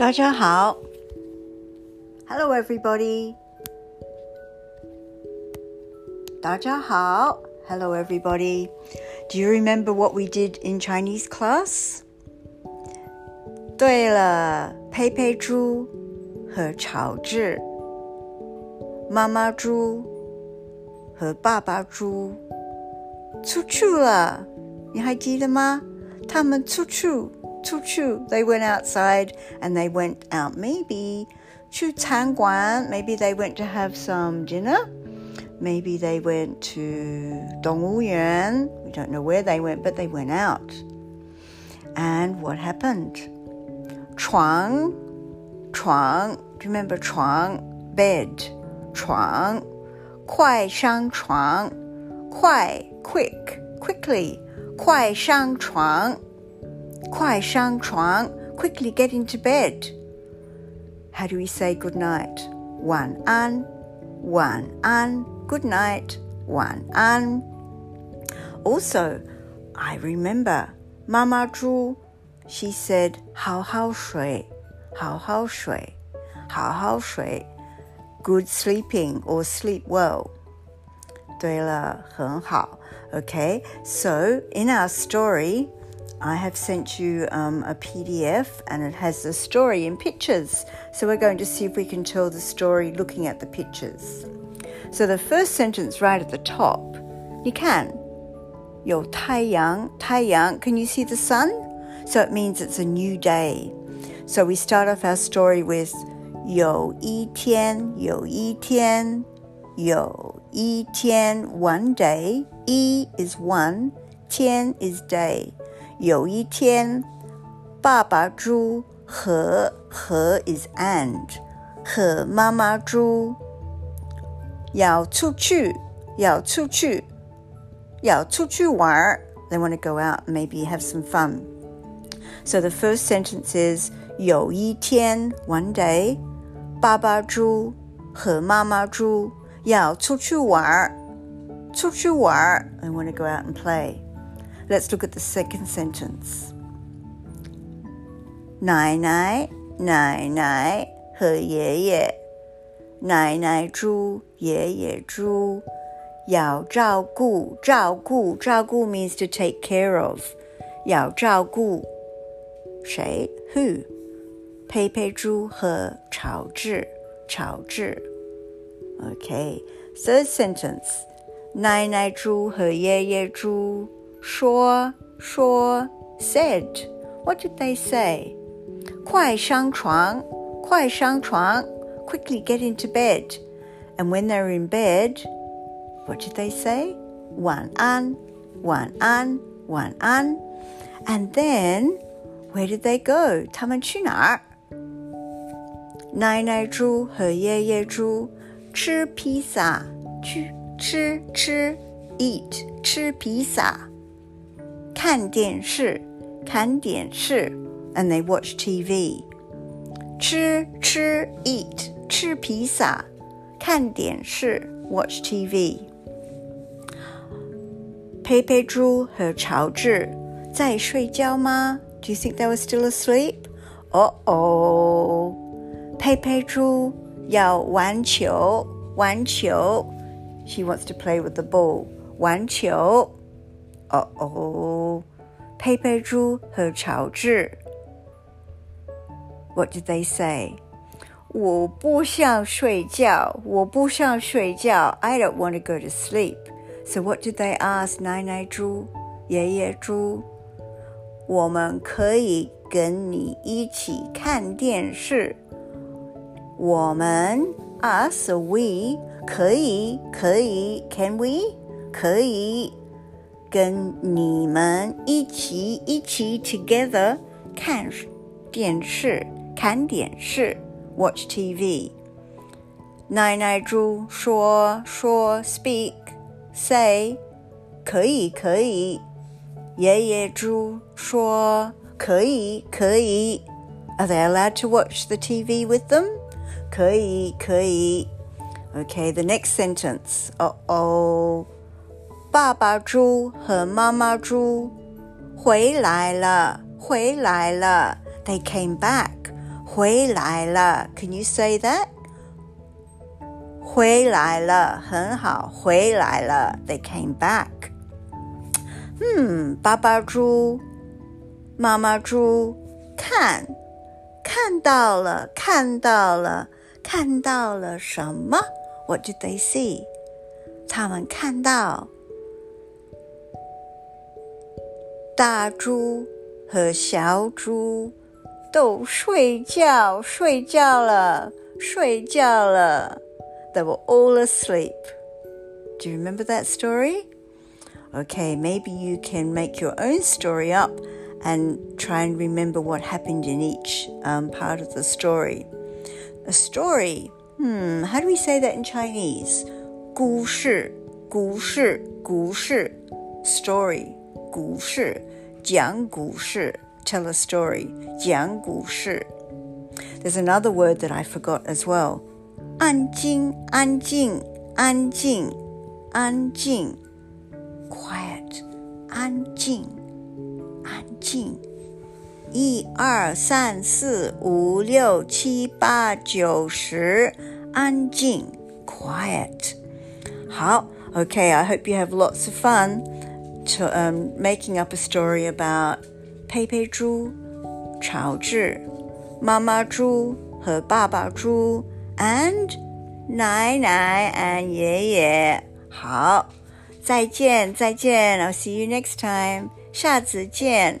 大家好. Hello, everybody. 大家好. Hello, everybody. Do you remember what we did in Chinese class? 对了，佩佩猪和乔治，妈妈猪和爸爸猪出去了，你还记得吗？他们出去。choo choo. They went outside and they went out maybe to Tangguan. Maybe they went to have some dinner. Maybe they went to Dongwuyuan. We don't know where they went, but they went out. And what happened? Chuang, Chuang, do you remember Chuang? Bed, Chuang, Kuai Shang Chuang, Kuai, quick, quickly, Kuai Shang Chuang. 快上床 quickly get into bed. How do we say good night? 晚安,晚安, good night, 晚安. Also, I remember Mama Zhu, she said 好好睡,好好睡,好好睡, good sleeping or sleep well. 对了,很好. Okay, so in our story, I have sent you um, a PDF and it has the story in pictures. So we're going to see if we can tell the story looking at the pictures. So the first sentence right at the top, you can. 有太阳,太阳, can you see the sun? So it means it's a new day. So we start off our story with 有一天,有一天,有一天, one day. 一 is one, 天 is day. 有一天，爸爸猪和和 is and 和妈妈猪要出去，要出去，要出去玩儿。They want to go out and maybe have some fun. So the first sentence is 有一天 one day，爸爸猪和妈妈猪要出去玩儿，出去玩儿。They want to go out and play. Let's look at the second sentence. 奶奶，奶奶和爷爷，奶奶猪，爷爷猪，要照顾，照顾，照顾 means to take care of，要照顾谁？Who？佩佩猪和乔治，乔治。Okay, third sentence. 奶奶猪和爷爷猪。 说说 said. What did they say? 快上床，快上床 quickly get into bed. And when they were in bed, what did they say? 晚安，晚安，晚安。And then, where did they go? 他们去哪儿？奶奶猪和爷爷猪吃披萨，去吃吃 eat 吃披萨。 看电视，看电视，and they watch TV。吃吃 eat 吃披萨，看电视 watch TV。佩佩猪和乔治在睡觉吗？Do you think they were still asleep? Oh oh，佩佩猪要玩球，玩球。She wants to play with the ball，玩球。哦哦， 佩佩猪和乔治。What did they say? 我不想睡觉，我不想睡觉。I don't want to go to sleep. So what did they ask 奶奶猪、爷爷猪？我们可以跟你一起看电视。我们 us we 可以可以 can we 可以。 跟你们一起一起 together 看电视，看电视，watch TV。奶奶猪说说 speak say 可以可以。爷爷猪说可以可以。Are they allowed to watch the TV with them? 可以可以。Okay, the next sentence. Uh oh. 爸爸猪和妈妈猪回来了，回来了。They came back， 回来了。Can you say that? 回来了，很好，回来了。They came back. 嗯，爸爸猪，妈妈猪，看，看到了，看到了，看到了什么？What did they see? 他们看到 大猪和小猪都睡觉，睡觉了，睡觉了。They were all asleep. Do you remember that story? Okay, maybe you can make your own story up and try and remember what happened in each um, part of the story. A story, hmm, how do we say that in Chinese? 故事,故事,故事, story, 故事,讲故事, tell a story, 讲故事. There's another word that I forgot as well. 安静，安静，安静，安静，quiet，安静，安静。一二三四五六七八九十，安静，quiet。好，Okay, I hope you have lots of fun to um making up a story about 佩佩猪、乔治、妈妈猪和爸爸猪。and 奶奶 and 爷爷。好，再见，再见。I'll see you next time. 下次见。